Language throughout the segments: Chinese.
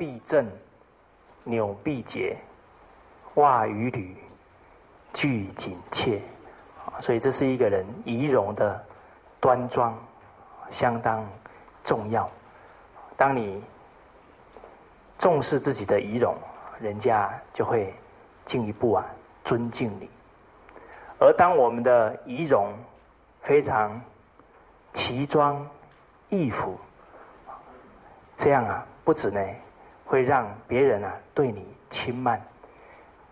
关闭正、纽必结、袜与履俱紧切，所以这是一个人仪容的端庄，相当重要。当你重视自己的仪容，人家就会进一步啊尊敬你。而当我们的仪容非常奇装异服，这样啊，不止呢会让别人啊对你轻慢，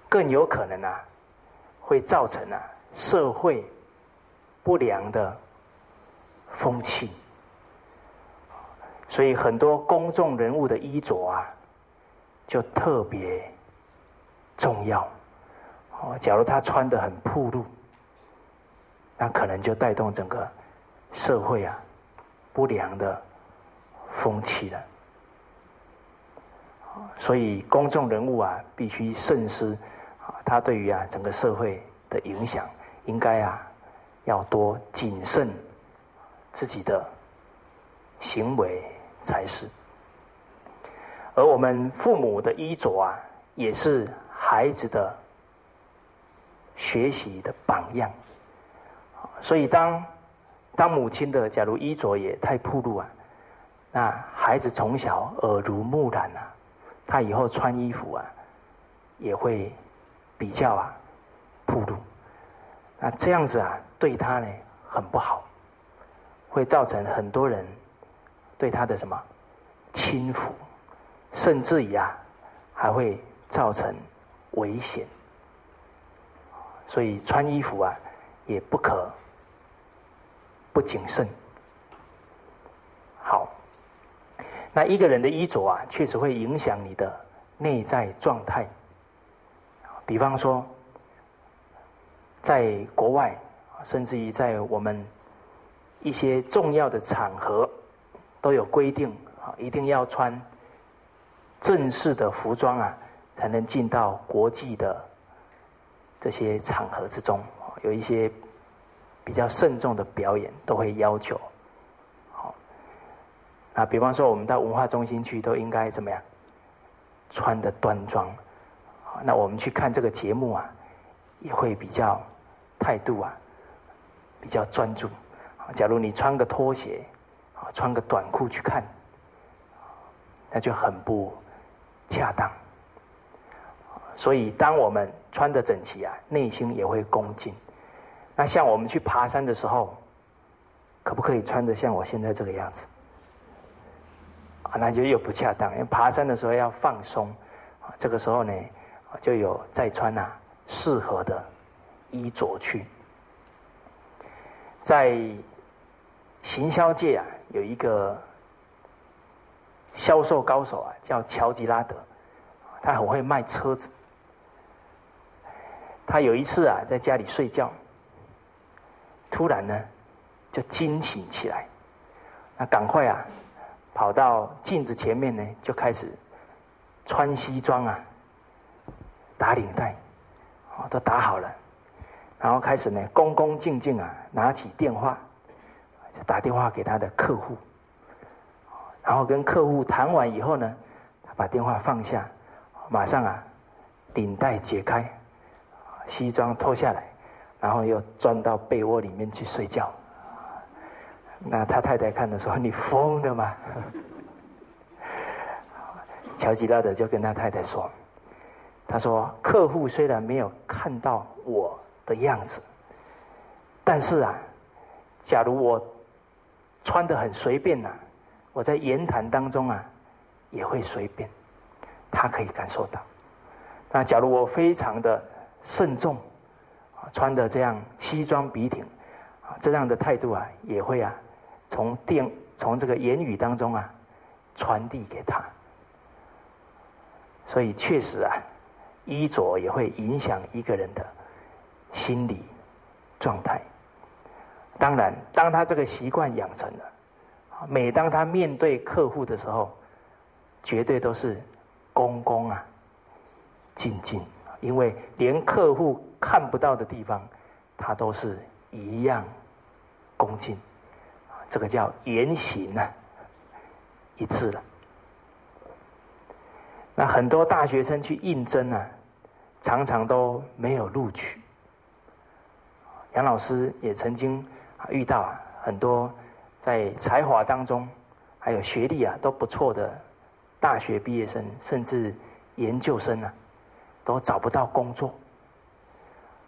更有可能啊会造成啊社会不良的风气。所以很多公众人物的衣着啊，就特别重要。哦，假如他穿的很暴露。那可能就带动整个社会啊不良的风气了。所以公众人物啊必须慎思啊，他对于啊整个社会的影响，应该啊要多谨慎自己的行为才是。而我们父母的衣着啊，也是孩子的学习的榜样。所以，当当母亲的假如衣着也太暴露啊，那孩子从小耳濡目染啊，他以后穿衣服啊，也会比较啊暴露。那这样子啊，对他呢很不好，会造成很多人对他的什么轻浮，甚至于啊，还会造成危险。所以穿衣服啊，也不可。不谨慎，好。那一个人的衣着啊，确实会影响你的内在状态。比方说，在国外，甚至于在我们一些重要的场合，都有规定啊，一定要穿正式的服装啊，才能进到国际的这些场合之中。有一些。比较慎重的表演都会要求，那比方说我们到文化中心去，都应该怎么样？穿的端庄，那我们去看这个节目啊，也会比较态度啊，比较专注。假如你穿个拖鞋，啊，穿个短裤去看，那就很不恰当。所以，当我们穿的整齐啊，内心也会恭敬。那像我们去爬山的时候，可不可以穿的像我现在这个样子？那就又不恰当。因为爬山的时候要放松，啊，这个时候呢，就有再穿呐适合的衣着去。在行销界啊，有一个销售高手啊，叫乔吉拉德，他很会卖车子。他有一次啊，在家里睡觉。突然呢，就惊醒起来，那赶快啊，跑到镜子前面呢，就开始穿西装啊，打领带，哦，都打好了，然后开始呢，恭恭敬敬啊，拿起电话，就打电话给他的客户，然后跟客户谈完以后呢，他把电话放下，马上啊，领带解开，西装脱下来。然后又钻到被窝里面去睡觉。那他太太看的说：“你疯了吗？”乔吉拉德就跟他太太说：“他说客户虽然没有看到我的样子，但是啊，假如我穿的很随便呐，我在言谈当中啊也会随便，他可以感受到。那假如我非常的慎重。”穿的这样西装笔挺，这样的态度啊，也会啊，从电从这个言语当中啊，传递给他。所以确实啊，衣着也会影响一个人的心理状态。当然，当他这个习惯养成了，每当他面对客户的时候，绝对都是恭恭啊，敬敬，因为连客户。看不到的地方，他都是一样恭敬，这个叫言行啊一致了。那很多大学生去应征啊，常常都没有录取。杨老师也曾经遇到，很多在才华当中，还有学历啊都不错的大学毕业生，甚至研究生啊，都找不到工作。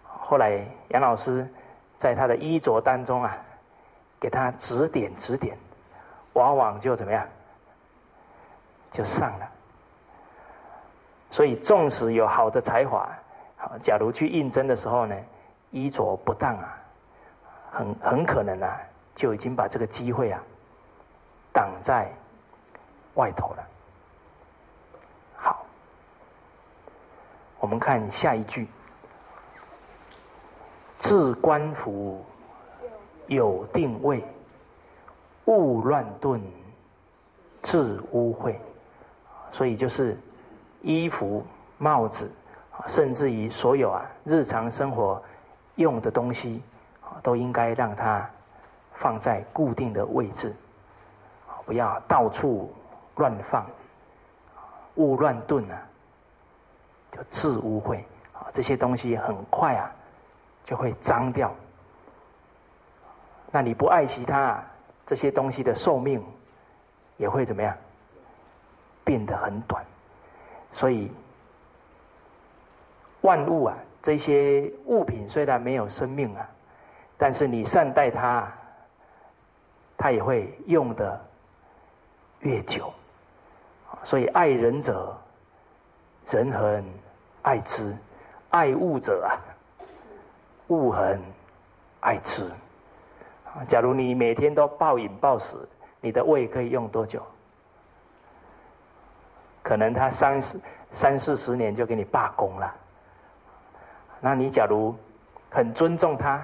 后来杨老师在他的衣着当中啊，给他指点指点，往往就怎么样，就上了。所以，纵使有好的才华，假如去应征的时候呢？衣着不当啊，很很可能啊，就已经把这个机会啊挡在外头了。好，我们看下一句：“置官服有定位，勿乱顿致污秽。”所以就是衣服、帽子，甚至于所有啊日常生活。用的东西，都应该让它放在固定的位置，不要到处乱放，勿乱顿啊，就致污秽啊。这些东西很快啊就会脏掉。那你不爱惜它，这些东西的寿命也会怎么样？变得很短。所以万物啊。这些物品虽然没有生命啊，但是你善待它，它也会用的越久。所以爱人者，人恒爱之；爱物者啊，物恒爱之。假如你每天都暴饮暴食，你的胃可以用多久？可能他三四三四十年就给你罢工了。那你假如很尊重他，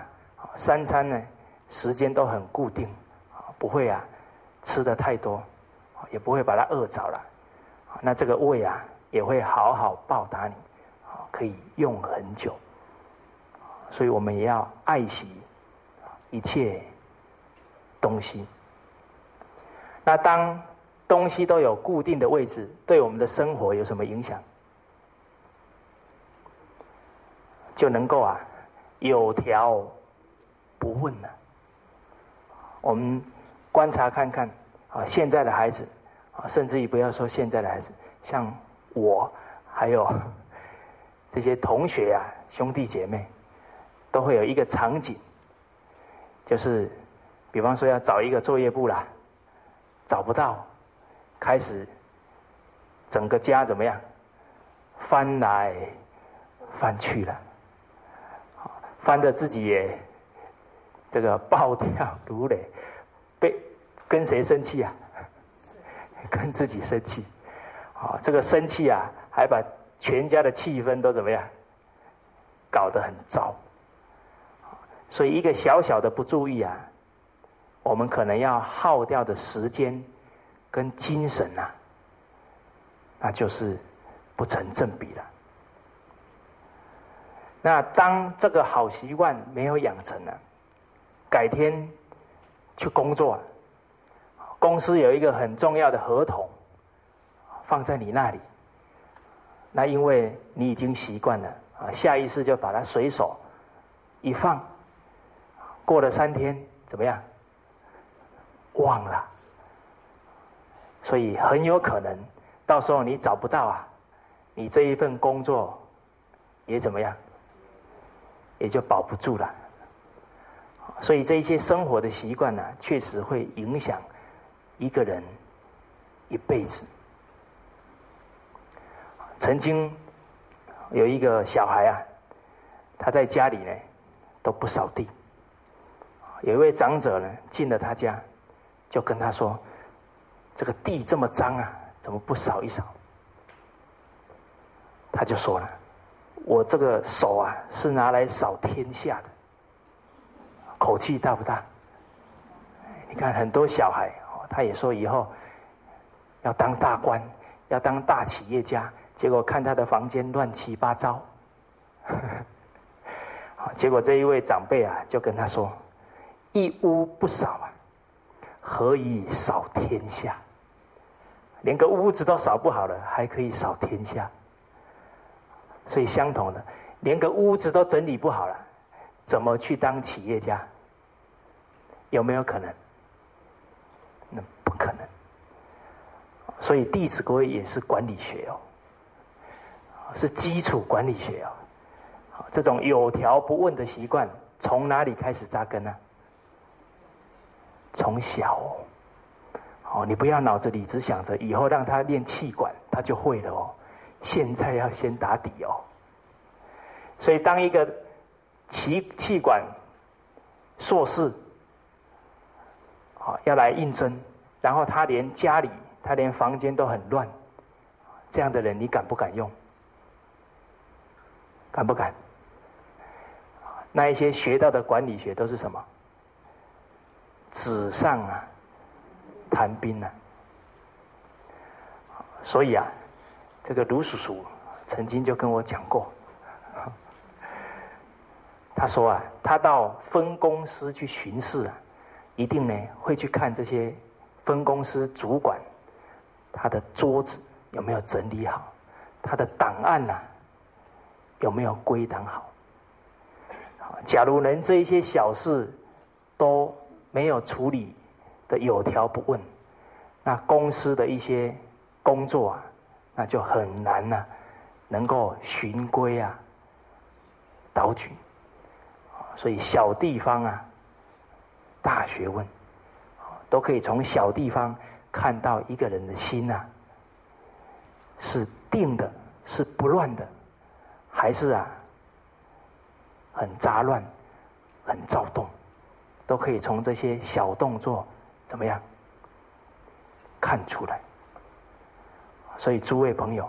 三餐呢时间都很固定，不会啊吃的太多，也不会把他饿着了，那这个胃啊也会好好报答你，可以用很久。所以我们也要爱惜一切东西。那当东西都有固定的位置，对我们的生活有什么影响？就能够啊有条不紊了。我们观察看看啊，现在的孩子啊，甚至于不要说现在的孩子，像我还有 这些同学啊，兄弟姐妹，都会有一个场景，就是比方说要找一个作业簿啦，找不到，开始整个家怎么样翻来翻去了。翻的自己也这个暴跳如雷，被跟谁生气啊？跟自己生气，啊，这个生气啊，还把全家的气氛都怎么样？搞得很糟。所以一个小小的不注意啊，我们可能要耗掉的时间跟精神呐，那就是不成正比了。那当这个好习惯没有养成了，改天去工作，公司有一个很重要的合同放在你那里，那因为你已经习惯了啊，下意识就把它随手一放，过了三天怎么样？忘了，所以很有可能到时候你找不到啊，你这一份工作也怎么样？也就保不住了，所以这一些生活的习惯呢，确实会影响一个人一辈子。曾经有一个小孩啊，他在家里呢都不扫地，有一位长者呢进了他家，就跟他说：“这个地这么脏啊，怎么不扫一扫？”他就说了。我这个手啊，是拿来扫天下的，口气大不大？你看很多小孩，他也说以后要当大官，要当大企业家，结果看他的房间乱七八糟，结果这一位长辈啊，就跟他说：“一屋不扫啊，何以扫天下？连个屋子都扫不好了，还可以扫天下？所以相同的，连个屋子都整理不好了，怎么去当企业家？有没有可能？那不可能。所以《弟子规》也是管理学哦，是基础管理学哦。”这种有条不紊的习惯从哪里开始扎根呢？从小哦，你不要脑子里只想着以后让他练气管，他就会了哦。现在要先打底哦。所以，当一个气气管硕士好要来应征，然后他连家里他连房间都很乱，这样的人你敢不敢用？敢不敢？那一些学到的管理学都是什么？纸上啊，谈兵啊。所以啊，这个卢叔叔曾经就跟我讲过，他说啊，他到分公司去巡视啊，一定呢会去看这些分公司主管他的桌子有没有整理好，他的档案呐有没有归档好。假如连这一些小事都没有处理的有条不紊，那公司的一些工作啊，那就很难呐，能够循规啊、蹈矩。所以小地方啊，大学问，都可以从小地方看到一个人的心呐，是定的，是不乱的，还是啊？很杂乱，很躁动，都可以从这些小动作怎么样看出来。所以诸位朋友，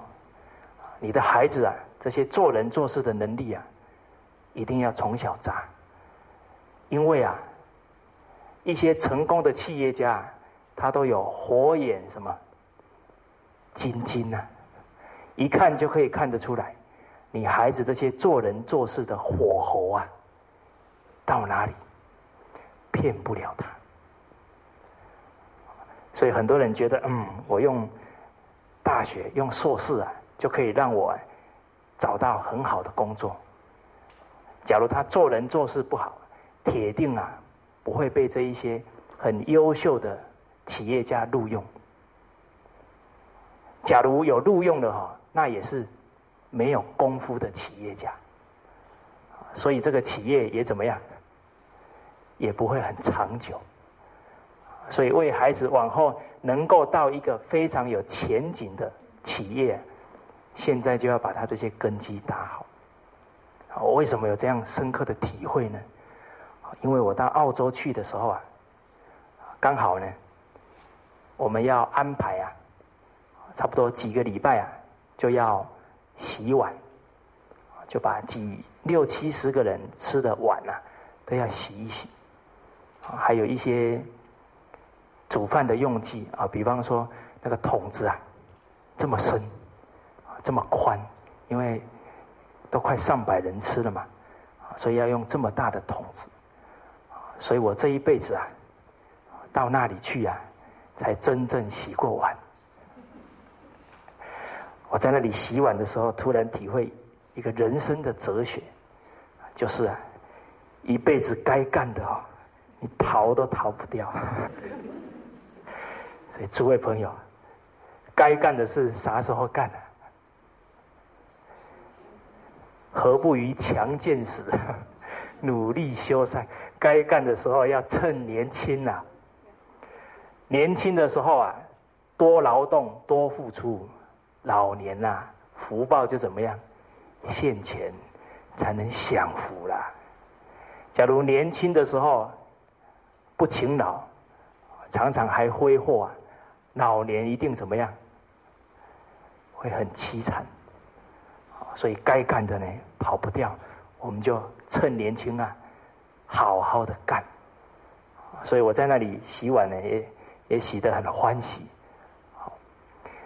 你的孩子啊，这些做人做事的能力啊，一定要从小扎。因为啊，一些成功的企业家，他都有火眼什么金睛呐，一看就可以看得出来。你孩子这些做人做事的火候啊，到哪里骗不了他？所以很多人觉得，嗯，我用大学用硕士啊，就可以让我找到很好的工作。假如他做人做事不好，铁定啊不会被这一些很优秀的企业家录用。假如有录用的哈，那也是。没有功夫的企业家，所以这个企业也怎么样，也不会很长久。所以为孩子往后能够到一个非常有前景的企业，现在就要把他这些根基打好。我为什么有这样深刻的体会呢？因为我到澳洲去的时候啊，刚好呢，我们要安排啊，差不多几个礼拜啊，就要。洗碗，就把几六七十个人吃的碗啊，都要洗一洗。还有一些煮饭的用具啊，比方说那个桶子啊，这么深，这么宽，因为都快上百人吃了嘛，所以要用这么大的桶子。所以我这一辈子啊，到那里去啊，才真正洗过碗。我在那里洗碗的时候，突然体会一个人生的哲学，就是啊，一辈子该干的哦，你逃都逃不掉。所以诸位朋友，该干的事啥时候干呢？何不于强健时努力修缮？该干的时候要趁年轻呐，年轻的时候啊，多劳动，多付出。老年呐，福报就怎么样？现钱才能享福啦。假如年轻的时候不勤劳，常常还挥霍啊，老年一定怎么样？会很凄惨。所以该干的呢，跑不掉，我们就趁年轻啊，好好的干。所以我在那里洗碗呢，也也洗得很欢喜。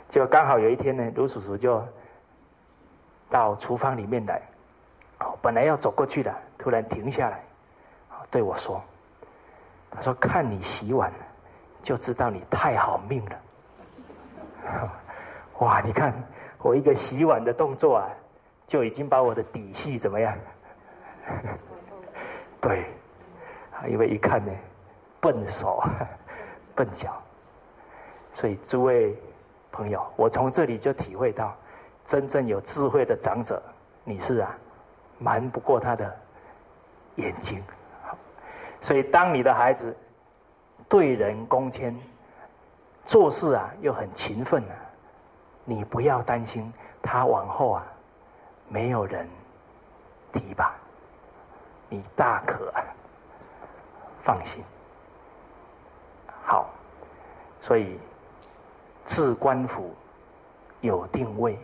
就刚好有一天呢，卢叔叔就到厨房里面来，哦，本来要走过去的，突然停下来，对我说：“他说看你洗碗，就知道你太好命了。”哇！你看我一个洗碗的动作啊，就已经把我的底细怎么样？对，因为一看呢，笨手笨脚，所以诸位朋友，我从这里就体会到，真正有智慧的长者，你是啊，瞒不过他的眼睛。所以，当你的孩子对人恭谦，做事啊又很勤奋啊，你不要担心他往后啊没有人提拔。你大可放心，好，所以治官府有定位，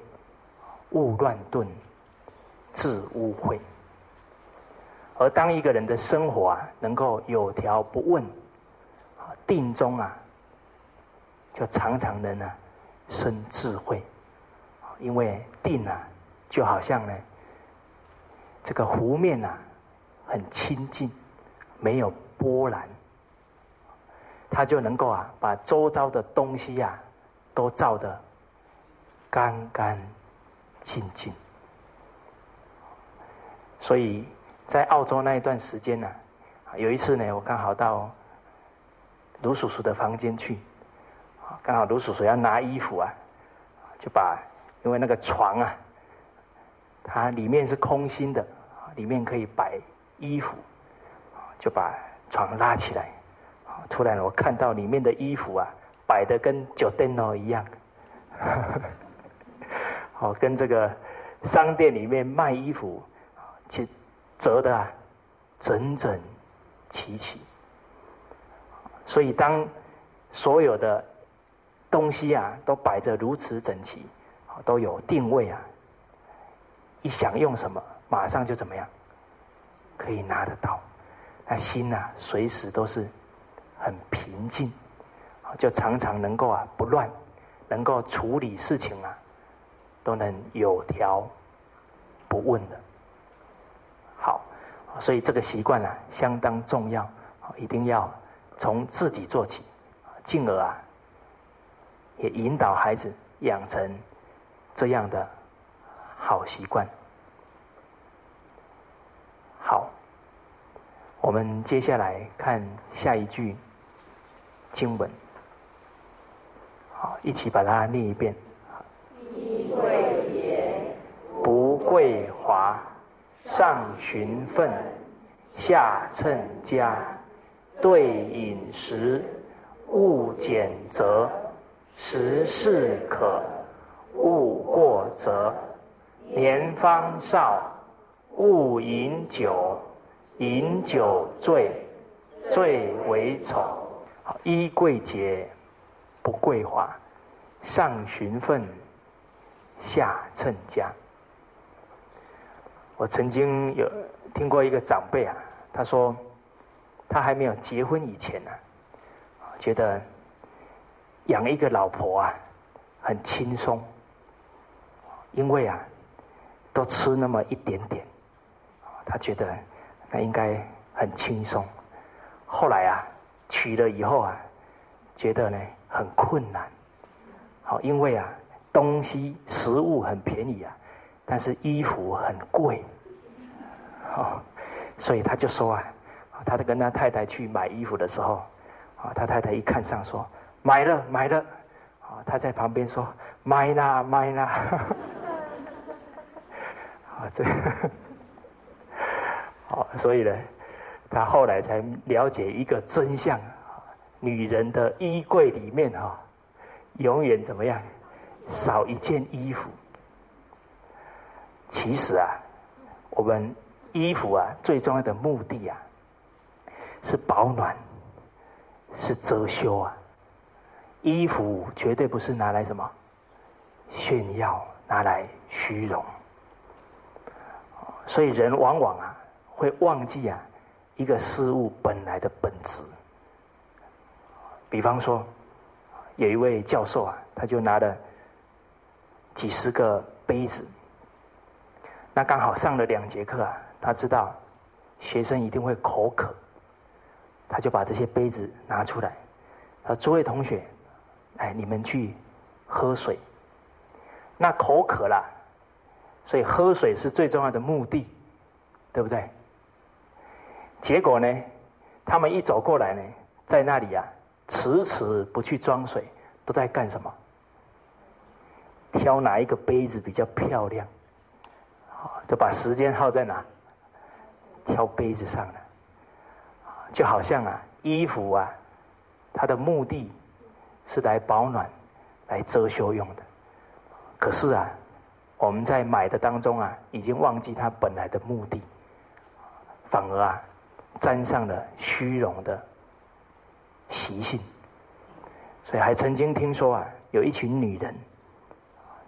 勿乱顿，治污秽。而当一个人的生活啊，能够有条不紊，定中啊，就常常能啊生智慧，因为定啊，就好像呢，这个湖面啊。很清净，没有波澜，他就能够啊，把周遭的东西啊，都照得干干净净。所以在澳洲那一段时间呢，有一次呢，我刚好到卢叔叔的房间去，刚好卢叔叔要拿衣服啊，就把因为那个床啊，它里面是空心的，里面可以摆。衣服，就把床拉起来，突然我看到里面的衣服啊，摆的跟酒店哦一样，好，跟这个商店里面卖衣服，其折的，整整齐齐。所以当所有的东西啊都摆着如此整齐，都有定位啊，一想用什么，马上就怎么样。可以拿得到，那心呐，随时都是很平静，就常常能够啊不乱，能够处理事情啊，都能有条不紊的。好，所以这个习惯啊相当重要，一定要从自己做起，进而啊也引导孩子养成这样的好习惯。好，我们接下来看下一句经文。好，一起把它念一遍。不贵华，上循分，下称家。对饮食，勿拣择。食适可，勿过则。年方少。勿饮酒，饮酒醉，醉为丑。衣贵洁，不贵华，上循分，下称家。我曾经有听过一个长辈啊，他说他还没有结婚以前呢，觉得养一个老婆啊很轻松，因为啊都吃那么一点点。他觉得那应该很轻松，后来啊娶了以后啊，觉得呢很困难，好，因为啊东西食物很便宜啊，但是衣服很贵，哦，所以他就说啊，他在跟他太太去买衣服的时候，啊，他太太一看上说买了买了，啊，他在旁边说买啦买啦，啊 这。好，所以呢，他后来才了解一个真相：女人的衣柜里面哈，永远怎么样，少一件衣服。其实啊，我们衣服啊，最重要的目的啊，是保暖，是遮羞啊。衣服绝对不是拿来什么炫耀，拿来虚荣。所以人往往啊。会忘记啊，一个事物本来的本质。比方说，有一位教授啊，他就拿了几十个杯子，那刚好上了两节课啊，他知道学生一定会口渴，他就把这些杯子拿出来，他说：“诸位同学，哎，你们去喝水。”那口渴了，所以喝水是最重要的目的，对不对？结果呢，他们一走过来呢，在那里啊，迟迟不去装水，都在干什么？挑哪一个杯子比较漂亮，就把时间耗在哪？挑杯子上了。就好像啊，衣服啊，它的目的是来保暖、来遮羞用的。可是啊，我们在买的当中啊，已经忘记它本来的目的，反而啊，沾上了虚荣的习性。所以还曾经听说啊，有一群女人。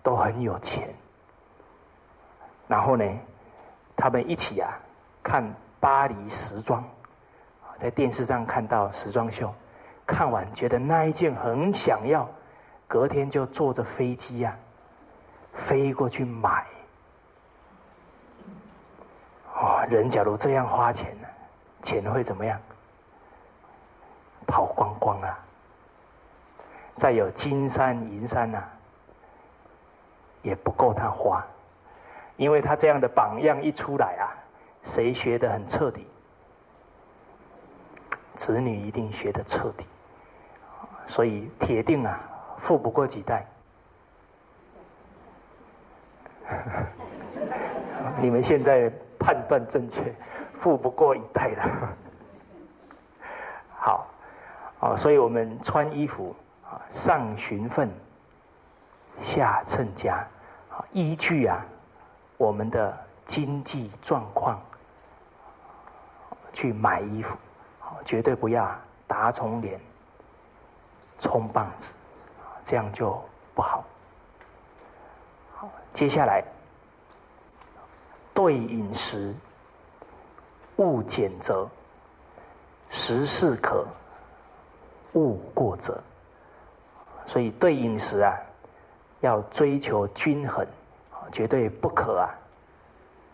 都很有钱，然后呢，他们一起啊看巴黎时装，在电视上看到时装秀，看完觉得那一件很想要，隔天就坐着飞机呀飞过去买。哦，人假如这样花钱呢，钱会怎么样？跑光光啊！再有金山银山呐。也不够他花，因为他这样的榜样一出来啊，谁学的很彻底，子女一定学的彻底，所以铁定啊，富不过几代。你们现在判断正确，富不过一代了。好，啊，所以我们穿衣服啊，上循分。下称家，依据啊我们的经济状况去买衣服，绝对不要打肿脸充棒子，这样就不好。好，接下来对饮食勿俭择，食适可勿过则。所以对饮食啊。要追求均衡，绝对不可啊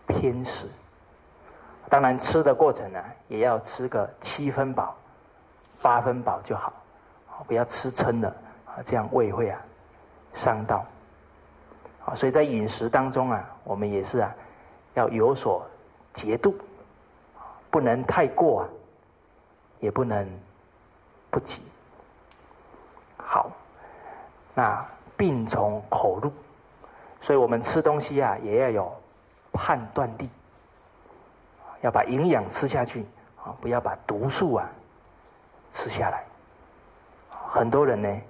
偏食。当然吃的过程呢，也要吃个七分饱、八分饱就好，不要吃撑了啊，这样胃会啊伤到。啊，所以在饮食当中啊，我们也是啊要有所节度，不能太过啊，也不能不及。好，那。病从口入，所以我们吃东西啊，也要有判断力，要把营养吃下去啊，不要把毒素啊吃下来。很多人呢，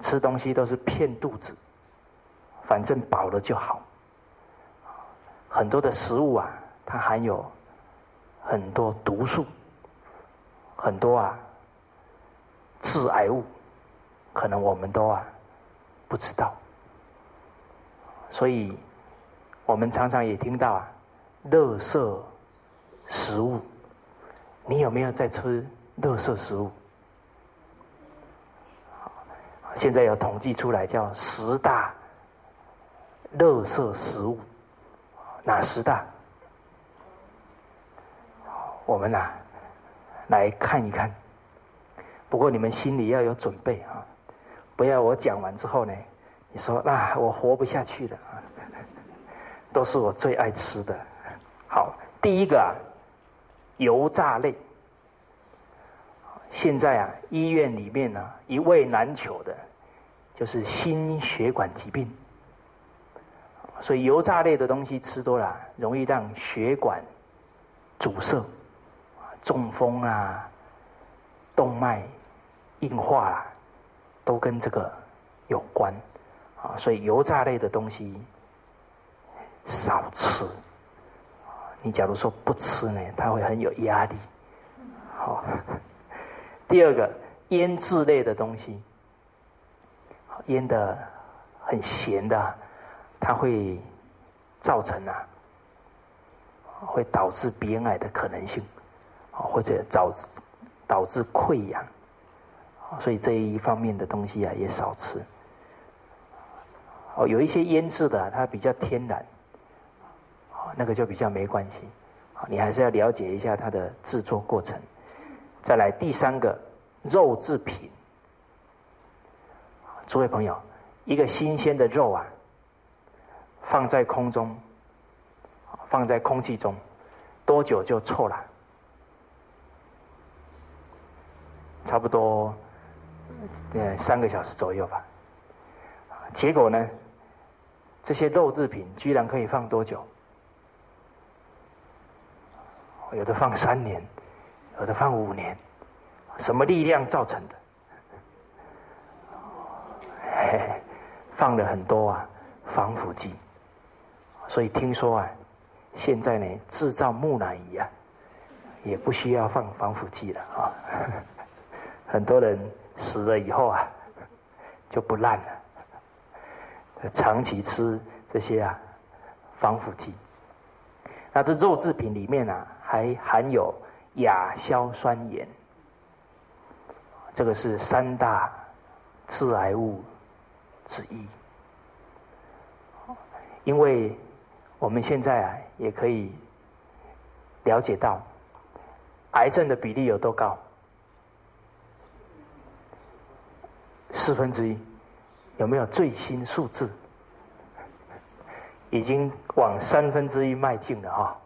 吃东西都是骗肚子，反正饱了就好。很多的食物啊，它含有很多毒素，很多啊致癌物，可能我们都啊。不知道，所以我们常常也听到啊，垃圾食物。你有没有在吃垃圾食物？现在有统计出来，叫十大垃圾食物，哪十大？我们呐，来看一看。不过你们心里要有准备啊。不要我讲完之后呢，你说那我活不下去了啊！都是我最爱吃的。好，第一个啊，油炸类。现在啊，医院里面呢，一位难求的，就是心血管疾病。所以油炸类的东西吃多了，容易让血管阻塞，中风啊，动脉硬化啊。都跟这个有关啊，所以油炸类的东西少吃。你假如说不吃呢，他会很有压力。好，第二个腌制类的东西，腌的很咸的，它会造成啊，会导致鼻咽癌的可能性，或者导致导致溃疡。所以这一方面的东西啊，也少吃。哦，有一些腌制的，它比较天然，哦那个就比较没关系。你还是要了解一下它的制作过程。再来第三个肉制品，诸位朋友，一个新鲜的肉啊，放在空中，放在空气中，多久就臭了？差不多呃三个小时左右吧。结果呢，这些肉制品居然可以放多久？有的放三年，有的放五年，什么力量造成的？放了很多啊防腐剂，所以听说啊，现在呢制造木乃伊啊，也不需要放防腐剂了啊。很多人死了以后啊，就不烂了，长期吃这些啊防腐剂。那这肉制品里面啊。还含有亚硝酸盐，这个是三大致癌物之一。因为我们现在啊，也可以了解到，癌症的比例有多高？四分之一，有没有最新数字？已经往三分之一迈进了哈。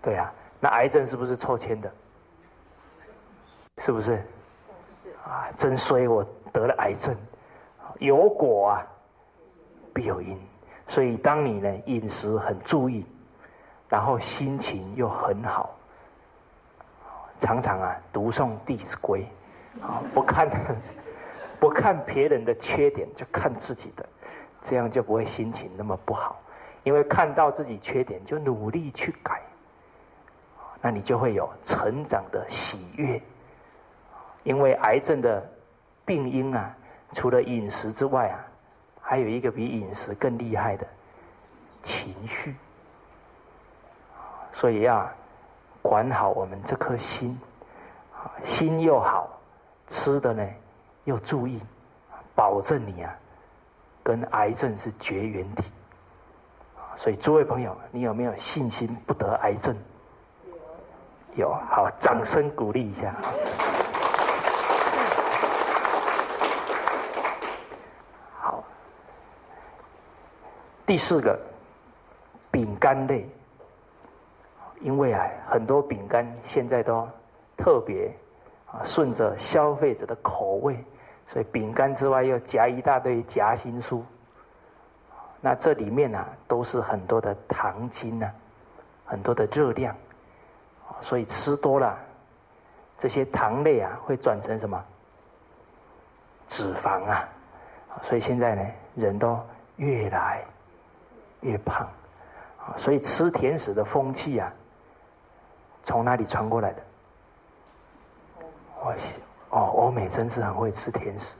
对啊，那癌症是不是抽签的？是不是？啊，真衰！我得了癌症，有果啊，必有因。所以，当你呢饮食很注意，然后心情又很好，常常啊读诵《弟子规》，啊不看不看别人的缺点，就看自己的，这样就不会心情那么不好。因为看到自己缺点，就努力去改。那你就会有成长的喜悦，因为癌症的病因啊，除了饮食之外啊，还有一个比饮食更厉害的情绪，所以要管好我们这颗心，心又好，吃的呢要注意，保证你啊跟癌症是绝缘体。所以诸位朋友，你有没有信心不得癌症？有好，掌声鼓励一下。好，第四个，饼干类，因为啊，很多饼干现在都特别啊，顺着消费者的口味，所以饼干之外又夹一大堆夹心酥，那这里面呢，都是很多的糖精呢，很多的热量。所以吃多了，这些糖类啊会转成什么？脂肪啊！所以现在呢，人都越来越胖。所以吃甜食的风气啊，从哪里传过来的？我，哦，欧美真是很会吃甜食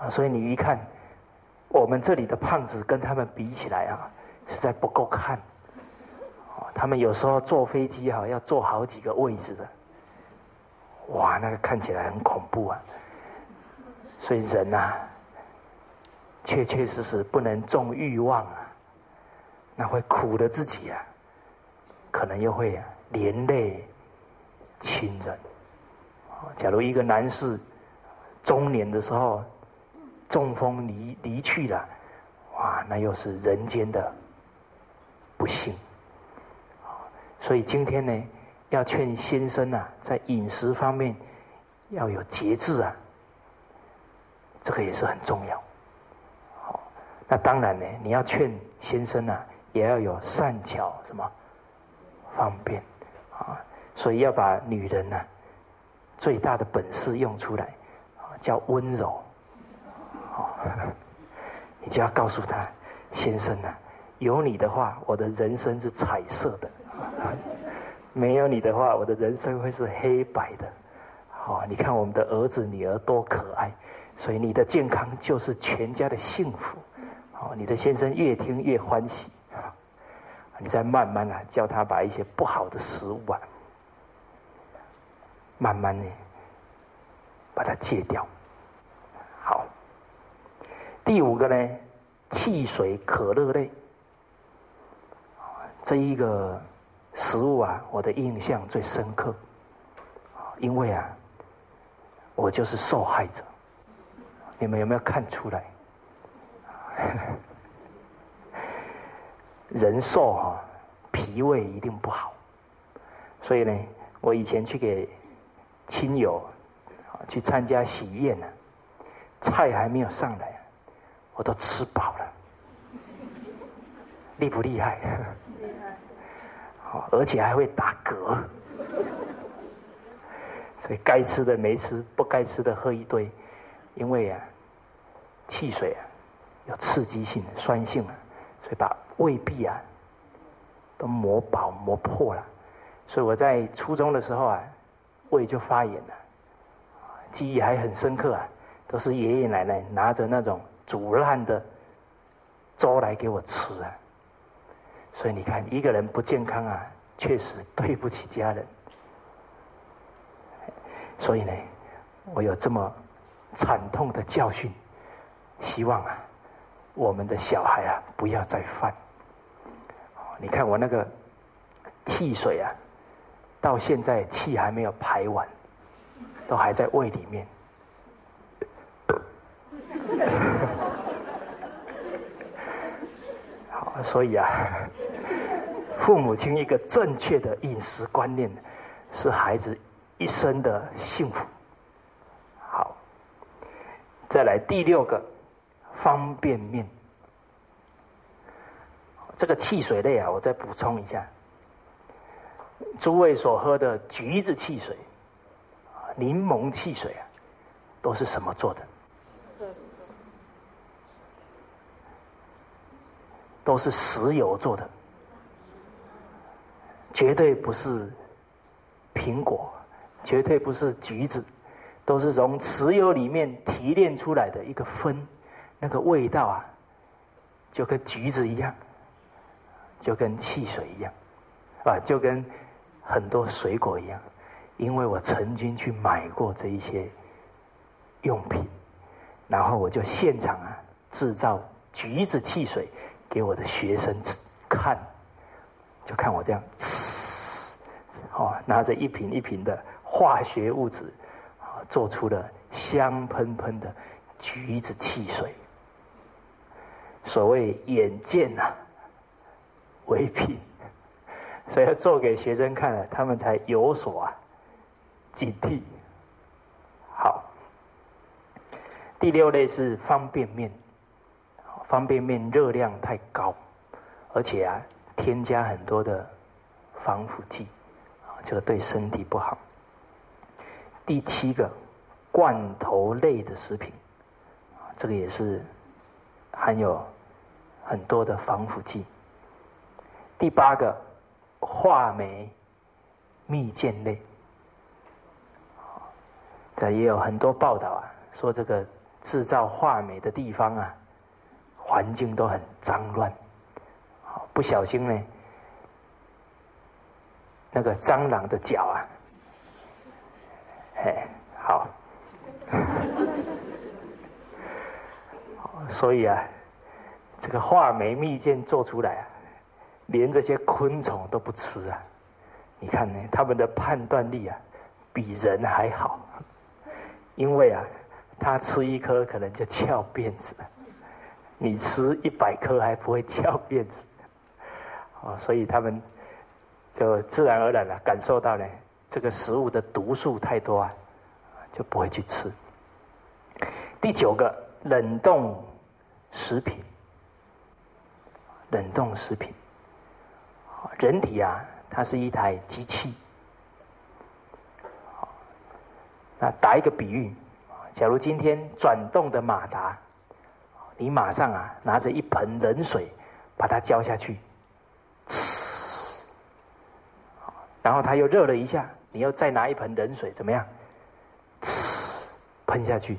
啊！所以你一看，我们这里的胖子跟他们比起来啊，实在不够看。他们有时候坐飞机哈，要坐好几个位置的，哇，那个看起来很恐怖啊！所以人呐，确确实实不能重欲望啊，那会苦了自己啊，可能又会连累亲人。假如一个男士中年的时候中风离离去了，哇，那又是人间的不幸。所以今天呢，要劝先生呐，在饮食方面要有节制啊，这个也是很重要。好，那当然呢，你要劝先生啊，也要有善巧什么方便啊，所以要把女人呢最大的本事用出来，叫温柔。好，你就要告诉他，先生呐，有你的话，我的人生是彩色的。没有你的话，我的人生会是黑白的。好，你看我们的儿子女儿多可爱，所以你的健康就是全家的幸福。好，你的先生越听越欢喜！你再慢慢啊，叫他把一些不好的食物啊，慢慢的，把它戒掉。好，第五个呢，汽水、可乐类，这一个。食物啊，我的印象最深刻，因为啊，我就是受害者。你们有没有看出来？人瘦哈，脾胃一定不好。所以呢，我以前去给亲友啊去参加喜宴呢，菜还没有上来，我都吃饱了，厉不厉害？厉害。而且还会打嗝，所以该吃的没吃，不该吃的喝一堆，因为啊，汽水啊有刺激性、酸性啊，所以把胃壁啊都磨薄、磨破了。所以我在初中的时候啊，胃就发炎了，记忆还很深刻啊，都是爷爷奶奶拿着那种煮烂的粥来给我吃啊。所以你看，一个人不健康啊，确实对不起家人。所以呢，我有这么惨痛的教训，希望啊，我们的小孩啊不要再犯。你看我那个汽水啊。到现在气还没有排完，都还在胃里面。好，所以啊，父母亲一个正确的饮食观念，是孩子一生的幸福。好，再来第六个方便面，这个汽水类啊，我再补充一下。诸位所喝的橘子汽水、柠檬汽水啊，都是什么做的？都是石油做的，绝对不是苹果，绝对不是橘子，都是从石油里面提炼出来的一个分，那个味道啊，就跟橘子一样，就跟汽水一样，啊，就跟。很多水果一样，因为我曾经去买过这一些用品，然后我就现场啊制造橘子汽水给我的学生看，就看我这样，哦，拿着一瓶一瓶的化学物质，啊，做出了香喷喷的橘子汽水。所谓眼见呐，为凭。所以要做给学生看了，他们才有所啊警惕。好，第六类是方便面，方便面热量太高，而且啊添加很多的防腐剂，啊这个对身体不好。第七个罐头类的食品，这个也是含有很多的防腐剂。第八个。话梅、蜜饯类，这也有很多报道啊，说这个制造话梅的地方啊，环境都很脏乱，不小心呢，那个蟑螂的脚啊，嘿，好，所以啊，这个话梅蜜饯做出来啊。连这些昆虫都不吃啊！你看呢，他们的判断力啊，比人还好。因为啊，他吃一颗可能就翘辫子，你吃一百颗还不会翘辫子。啊，所以他们就自然而然的感受到呢，这个食物的毒素太多啊，就不会去吃。第九个，冷冻食品，冷冻食品。人体啊，它是一台机器。那打一个比喻，假如今天转动的马达，你马上啊拿着一盆冷水把它浇下去，然后它又热了一下，你又再拿一盆冷水，怎么样？喷下去，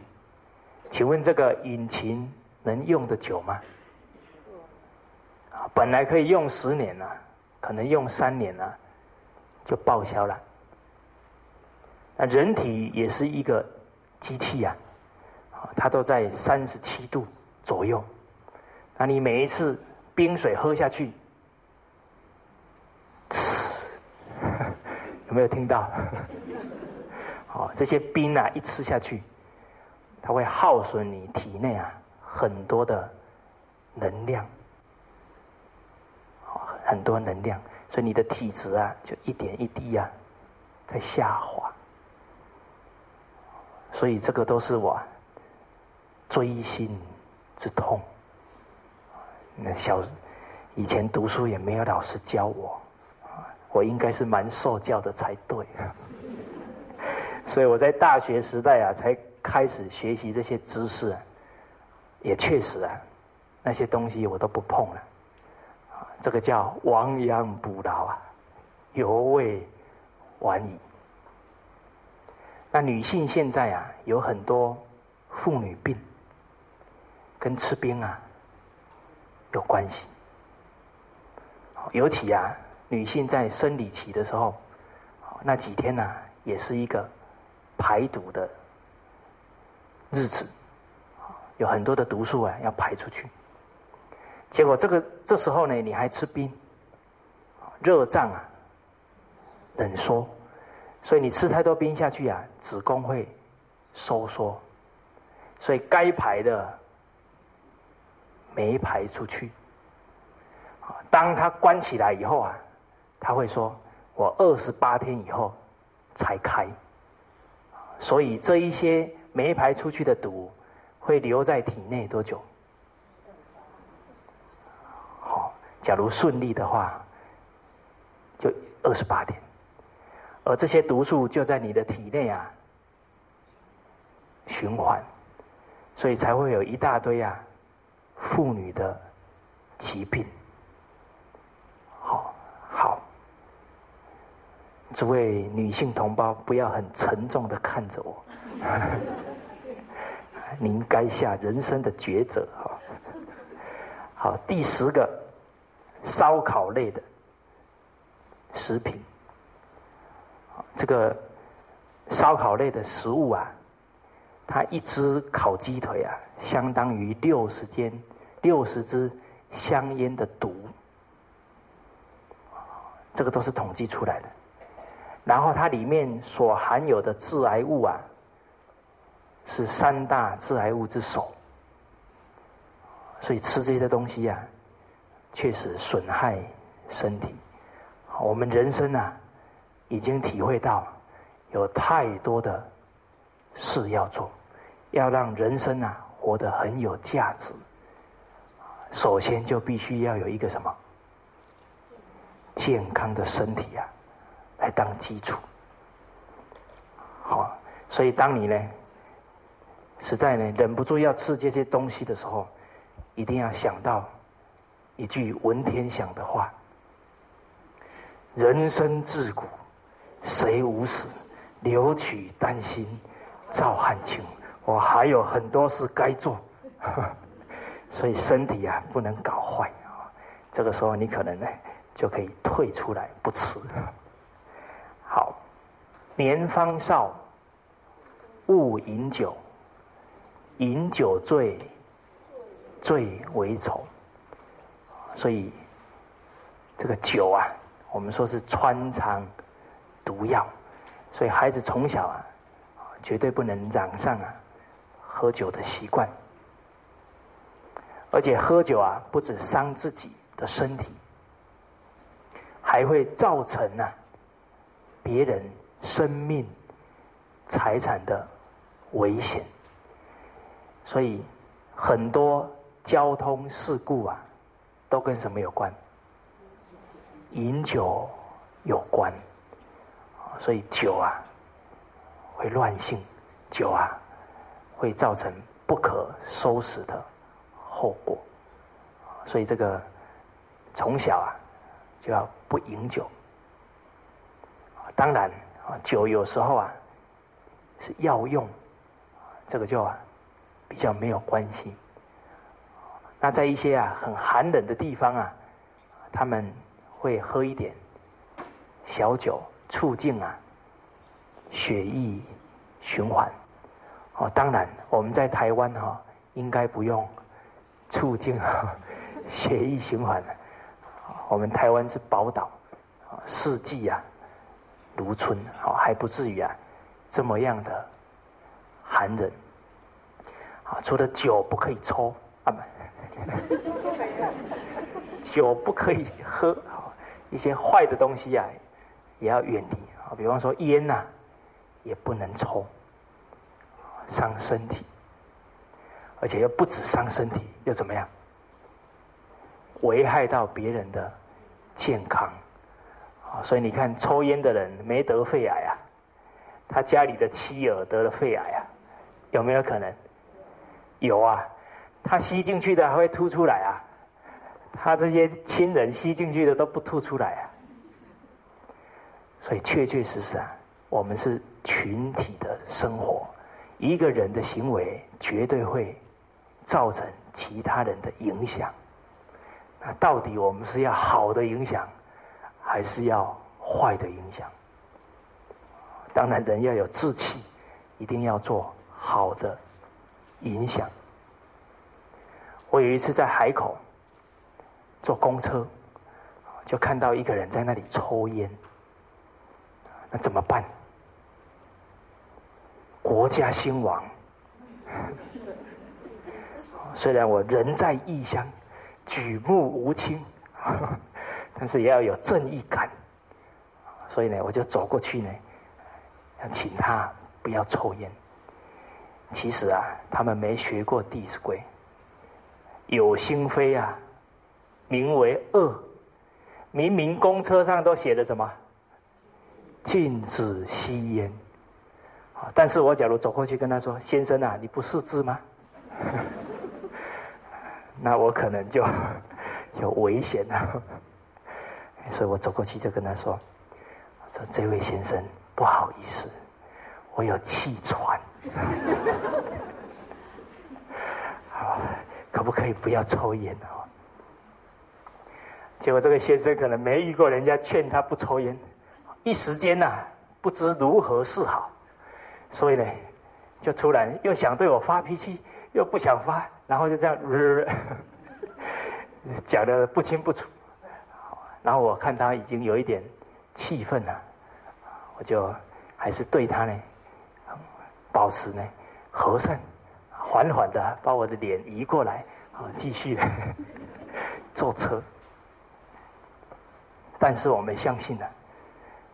请问这个引擎能用的久吗？本来可以用十年啊。可能用三年呢，就报销了。那人体也是一个机器呀，它都在三十七度左右。那你每一次冰水喝下去，有没有听到？好，这些冰啊，一吃下去，它会耗损你体内啊很多的能量，很多能量，所以你的体质啊，就一点一滴啊在下滑。所以这个都是我锥心之痛。那小以前读书也没有老师教我，我应该是蛮受教的才对。所以我在大学时代啊，才开始学习这些知识，啊也确实啊，那些东西我都不碰了。这个叫亡羊补牢啊，犹未晚矣。那女性现在啊，有很多妇女病，跟吃冰啊有关系。尤其啊，女性在生理期的时候，那几天呢，也是一个排毒的日子，有很多的毒素啊要排出去。结果这个这时候呢，你还吃冰，热胀啊，冷缩。所以你吃太多冰下去啊，子宫会收缩，所以该排的没排出去。当它关起来以后啊，他会说：“我二十八天以后才开。”所以这一些没排出去的毒会留在体内多久？好，假如顺利的话，就二十八天。而这些毒素就在你的体内啊循环，所以才会有一大堆啊妇女的疾病。好，好，诸位女性同胞，不要很沉重的看着我，您该下人生的抉择哈。好，第十个，烧烤类的食品。这个烧烤类的食物啊，它一只烤鸡腿啊，相当于六十间六十支香烟的毒，这个都是统计出来的。然后它里面所含有的致癌物啊，是三大致癌物之首。所以吃这些东西啊，确实损害身体。我们人生啊。已经体会到，有太多的事要做，要让人生啊活得很有价值。首先就必须要有一个什么健康的身体啊，来当基础。好，所以当你呢实在呢忍不住要吃这些东西的时候，一定要想到一句文天祥的话：人生自古。谁无死？留取丹心照汗青。我还有很多事该做，所以身体啊不能搞坏啊。这个时候你可能呢就可以退出来不迟。好，年方少，勿饮酒，饮酒醉，醉为愁。所以这个酒啊，我们说是穿肠。毒药，所以孩子从小啊，绝对不能染上啊喝酒的习惯。而且喝酒啊，不止伤自己的身体，还会造成啊别人生命、财产的危险。所以很多交通事故啊，都跟什么有关？饮酒有关。所以酒啊，会乱性，酒啊，会造成不可收拾的后果。所以这个从小啊，就要不饮酒。当然啊，酒有时候啊是药用，这个就啊比较没有关系。那在一些啊很寒冷的地方啊，他们会喝一点小酒。促进啊血液循环哦，当然我们在台湾哈应该不用促进啊 血液循环我们台湾是宝岛四季啊如春，好还不至于啊这么样的寒冷。啊，除了酒不可以抽啊，不，酒不可以喝，一些坏的东西啊也要远离啊，比方说烟呐也不能抽，伤身体，而且又不止伤身体，又怎么样？危害到别人的健康啊！所以你看，抽烟的人没得肺癌啊，他家里的妻儿得了肺癌啊，有没有可能？有啊，他吸进去的还会吐出来啊，他这些亲人吸进去的都不吐出来啊。所以确确实实啊，我们是群体的生活，一个人的行为绝对会造成其他人的影响。那到底我们是要好的影响，还是要坏的影响？当然，人要有志气，一定要做好的影响。我有一次在海口坐公车，就看到一个人在那里抽烟，那怎么办？国家兴亡，虽然我人在异乡。举目无亲，但是也要有正义感，所以呢，我就走过去呢，要请他不要抽烟。其实啊，他们没学过《弟子规》，有心非啊，名为恶。明明公车上都写的什么？禁止吸烟。但是我假如走过去跟他说：“先生啊，你不识字吗？” 那我可能就 有危险了，所以我走过去就跟他说：“说这位先生，不好意思，我有气喘，可不可以不要抽烟哦？”结果这个先生可能没遇过人家劝他不抽烟，一时间呐不知如何是好，所以呢，就突然又想对我发脾气，又不想发。然后就这样，讲的不清不楚。然后我看他已经有一点气愤了，我就还是对他呢，保持呢和善，缓缓的把我的脸移过来，啊，继续 坐车。但是我们相信呢，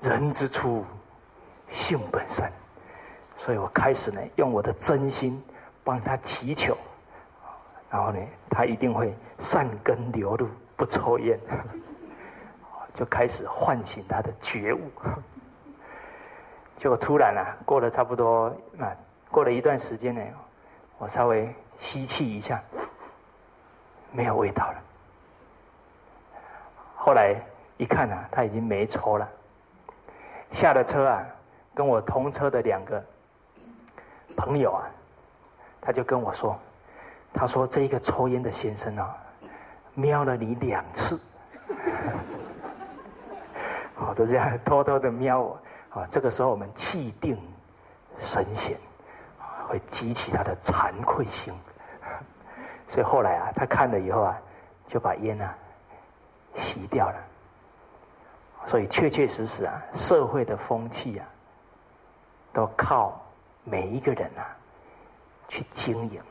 人之初，性本善，所以我开始呢用我的真心帮他祈求。然后呢，他一定会善根流露，不抽烟，就开始唤醒他的觉悟。结果突然啊，过了差不多啊，过了一段时间呢，我稍微吸气一下，没有味道了。后来一看啊，他已经没抽了。下了车啊，跟我同车的两个朋友啊，他就跟我说。他说：“这一个抽烟的先生啊，瞄了你两次，好，都这样偷偷的瞄我。啊，这个时候我们气定神闲，会激起他的惭愧心。所以后来啊，他看了以后啊，就把烟啊洗掉了。所以确确实实啊，社会的风气啊，都靠每一个人啊去经营。”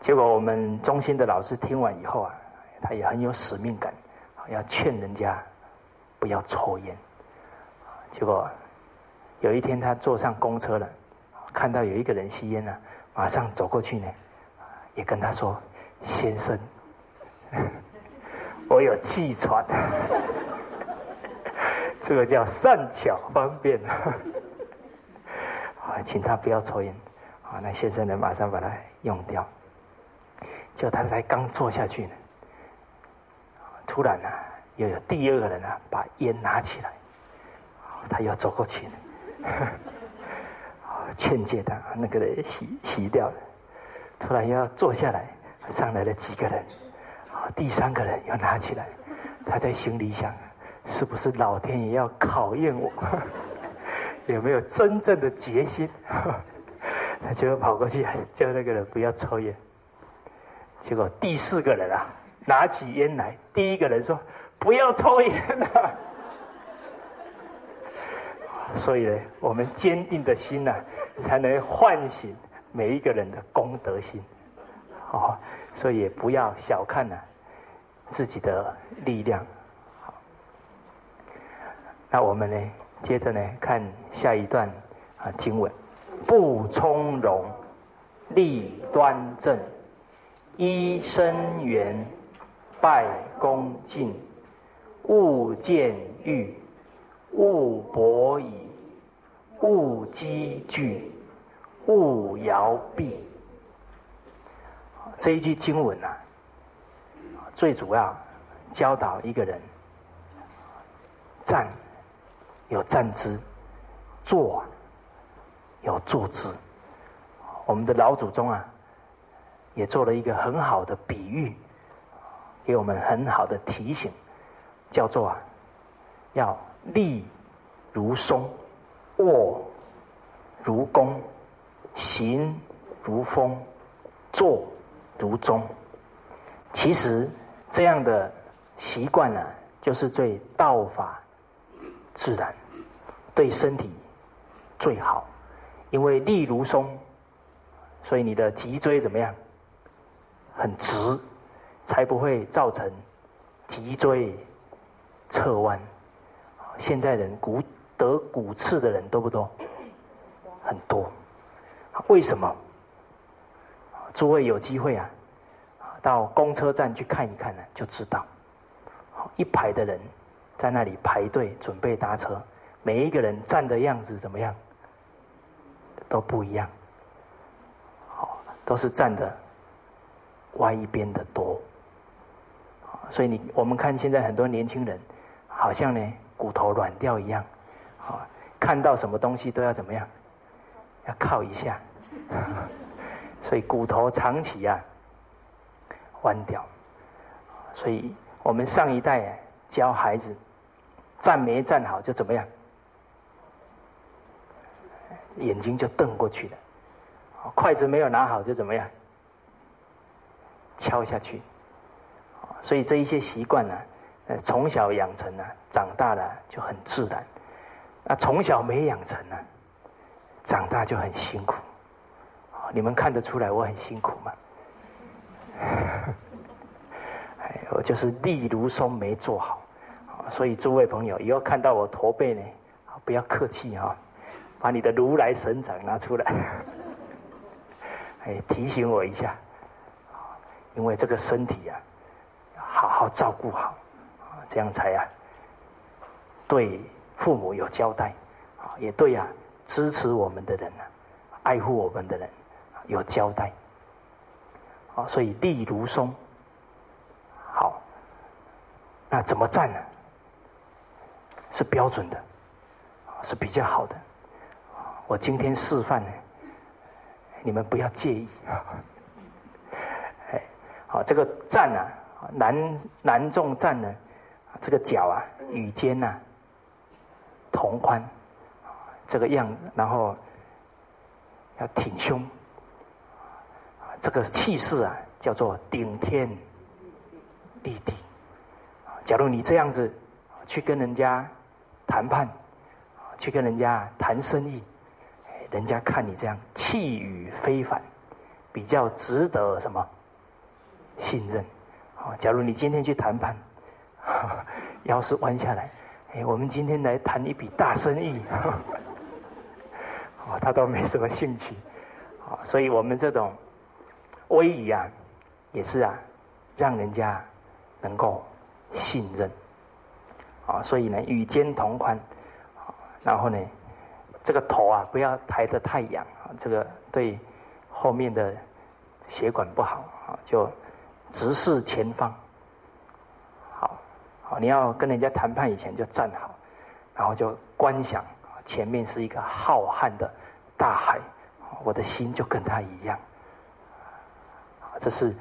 结果我们中心的老师听完以后啊，他也很有使命感，要劝人家不要抽烟。结果有一天他坐上公车了，看到有一个人吸烟呢，马上走过去呢，也跟他说：“先生，我有气喘，这个叫善巧方便 啊，请他不要抽烟。”啊，那先生呢，马上把它用掉。就他才刚坐下去呢，突然呢，又有第二个人啊，把烟拿起来，他又走过去了，劝诫他，那个人洗洗掉了。突然要坐下来，上来了几个人，第三个人又拿起来，他在心里想，是不是老天爷要考验我，有没有真正的决心？他就跑过去叫那个人不要抽烟。结果第四个人啊，拿起烟来，第一个人说：“不要抽烟了。” 所以呢，我们坚定的心呢，才能唤醒每一个人的功德心。哦，所以也不要小看呢自己的力量。好，那我们呢，接着呢看下一段啊经文：不从容，立端正，揖生圆，拜恭敬，勿见欲，勿博矣，勿积聚，勿摇臂。这一句经文啊，最主要教导一个人站有站姿，坐有坐姿。我们的老祖宗啊，也做了一个很好的比喻，给我们很好的提醒，叫做啊，要立如松，卧如弓，行如风，坐。如钟，其实这样的习惯呢，就是最道法自然，对身体最好。因为力如松，所以你的脊椎怎么样？很直，才不会造成脊椎侧弯。现在人骨得骨刺的人多不多？很多。为什么？诸位有机会啊，到公车站去看一看呢，就知道，一排的人在那里排队准备搭车，每一个人站的样子怎么样，都不一样，好，都是站的歪一边的多，所以你我们看现在很多年轻人，好像呢骨头软掉一样，啊，看到什么东西都要怎么样，要靠一下。所以骨头长期啊弯掉，所以我们上一代教孩子站没站好就怎么样，眼睛就瞪过去了，筷子没有拿好就怎么样，敲下去，所以这一些习惯呢，呃从小养成呢，长大了就很自然，啊从小没养成呢，长大就很辛苦。你们看得出来我很辛苦吗？哎，我就是力如松没做好，所以诸位朋友以后看到我驼背呢，不要客气哈，把你的如来神掌拿出来，哎，提醒我一下，因为这个身体呀，好好照顾好，这样才呀，对父母有交代，啊，也对呀，支持我们的人呢，爱护我们的人。有交代，啊，所以立如松，好，那怎么站呢？是标准的，是比较好的。我今天示范呢，你们不要介意。哎，好，这个站呢，男男众站呢，这个脚啊与肩呐同宽，这个样子，然后要挺胸。这个气势啊，叫做顶天立地。假如你这样子去跟人家谈判，去跟人家谈生意，人家看你这样气宇非凡，比较值得什么信任。啊，假如你今天去谈判，腰是弯下来，哎，我们今天来谈一笔大生意，哦，他都没什么兴趣。啊，所以我们这种。威仪啊，也是啊，让人家能够信任啊，所以呢，与肩同宽，然后呢，这个头啊，不要抬得太仰啊，这个对后面的血管不好啊，就直视前方。你要跟人家谈判以前就站好，然后就观想前面是一个浩瀚的大海，我的心就跟他一样。这是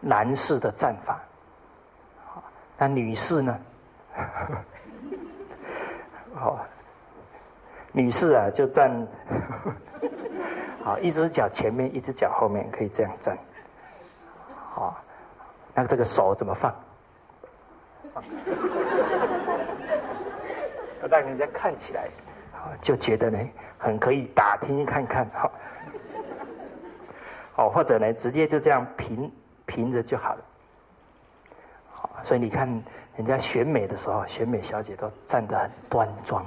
男士的战法，那女士呢？哦，女士啊，就站，好，一只脚前面，一只脚后面，可以这样站。好，那这个手怎么放？要 让人家看起来就觉得呢很可以打听看看哈，哦，或者呢直接就这样平平着就好了。所以你看人家选美的时候，选美小姐都站得很端庄，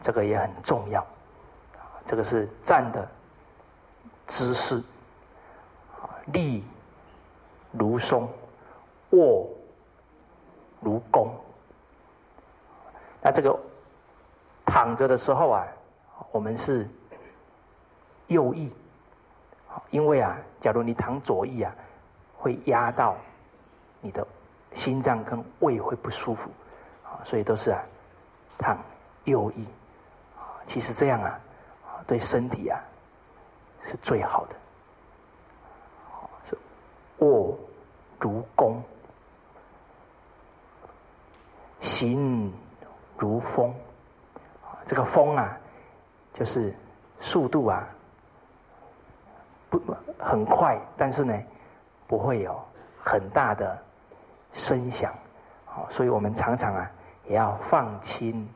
这个也很重要。这个是站的姿势，立如松，卧如弓。那这个躺着的时候啊，我们是右翼，因为啊，假如你躺左翼啊，会压到你的心脏跟胃会不舒服，所以都是啊躺右翼，其实这样啊。对身体啊，是最好的。是卧如弓，行如风。这个风啊，就是速度啊，不很快，但是呢，不会有很大的声响。好，所以我们常常啊，也要放轻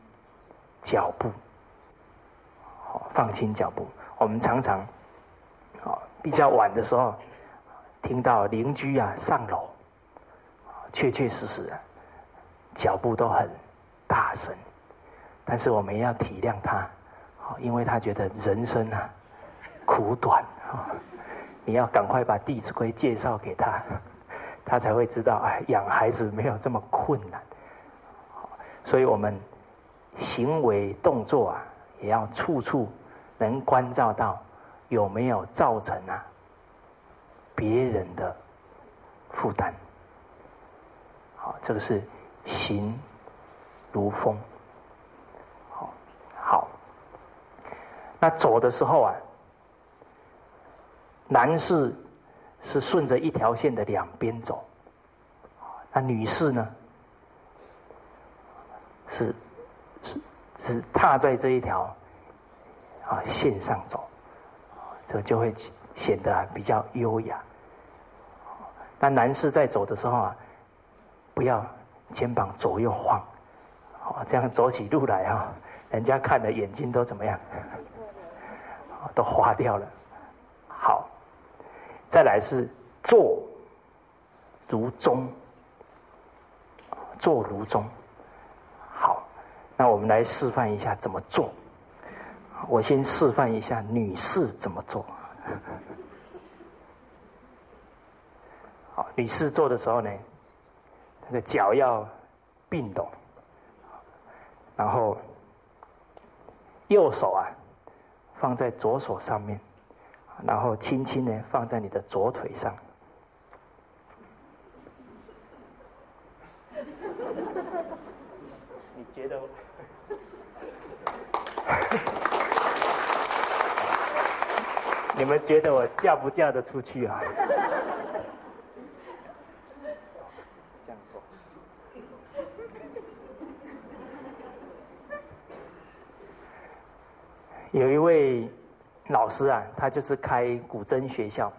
脚步。好放轻脚步。我们常常，啊，比较晚的时候，听到邻居啊上楼，确确实实啊，脚步都很大声。但是我们要体谅他，好，因为他觉得人生啊苦短啊，你要赶快把《弟子规》介绍给他，他才会知道，哎，养孩子没有这么困难。所以我们行为动作啊。也要处处能关照到有没有造成啊别人的负担。好，这个是行如风。好，好。那走的时候啊，男士是顺着一条线的两边走，那女士呢是是。是踏在这一条啊线上走，这就会显得比较优雅。那男士在走的时候啊，不要肩膀左右晃，哦，这样走起路来啊，人家看的眼睛都怎么样？都花掉了。好，再来是坐如钟，坐如钟。好那我们来示范一下怎么做。我先示范一下女士怎么做。好，女士做的时候呢，那个脚要并拢，然后右手啊放在左手上面，然后轻轻的放在你的左腿上。你觉得？你们觉得我嫁不嫁得出去啊？这样做。有一位老师啊，他就是开古筝学校，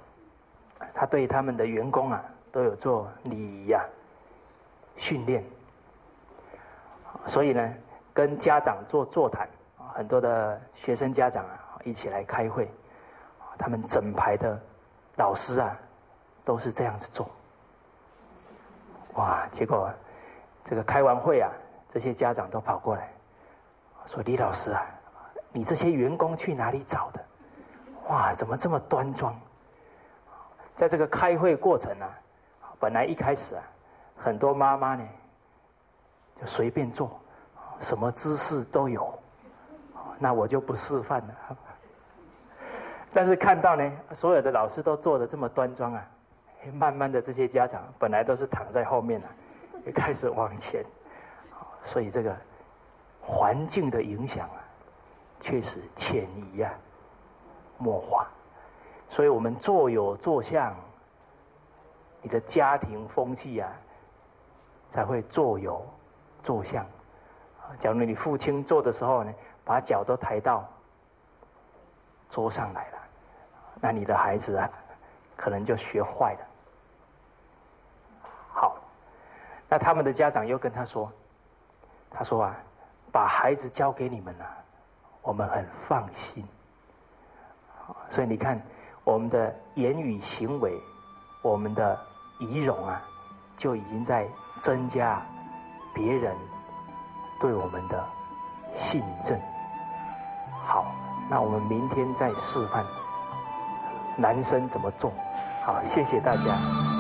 他对他们的员工啊都有做礼仪呀训练，所以呢，跟家长做座谈。很多的学生家长啊，一起来开会，他们整排的老师啊，都是这样子做。哇！结果这个开完会啊，这些家长都跑过来，说：“李老师啊，你这些员工去哪里找的？哇，怎么这么端庄？”在这个开会过程啊，本来一开始啊，很多妈妈呢就随便做，什么姿势都有。那我就不示范了。但是看到呢，所有的老师都做的这么端庄啊，慢慢的这些家长本来都是躺在后面啊，也开始往前。所以这个环境的影响啊，确实潜移啊，默化。所以我们坐有坐相，你的家庭风气啊，才会坐有坐相。假如你父亲做的时候呢？把脚都抬到桌上来了，那你的孩子啊，可能就学坏了。好，那他们的家长又跟他说：“他说啊，把孩子交给你们了，我们很放心。所以你看，我们的言语行为，我们的仪容啊，就已经在增加别人对我们的信任。好，那我们明天再示范男生怎么做。好，谢谢大家。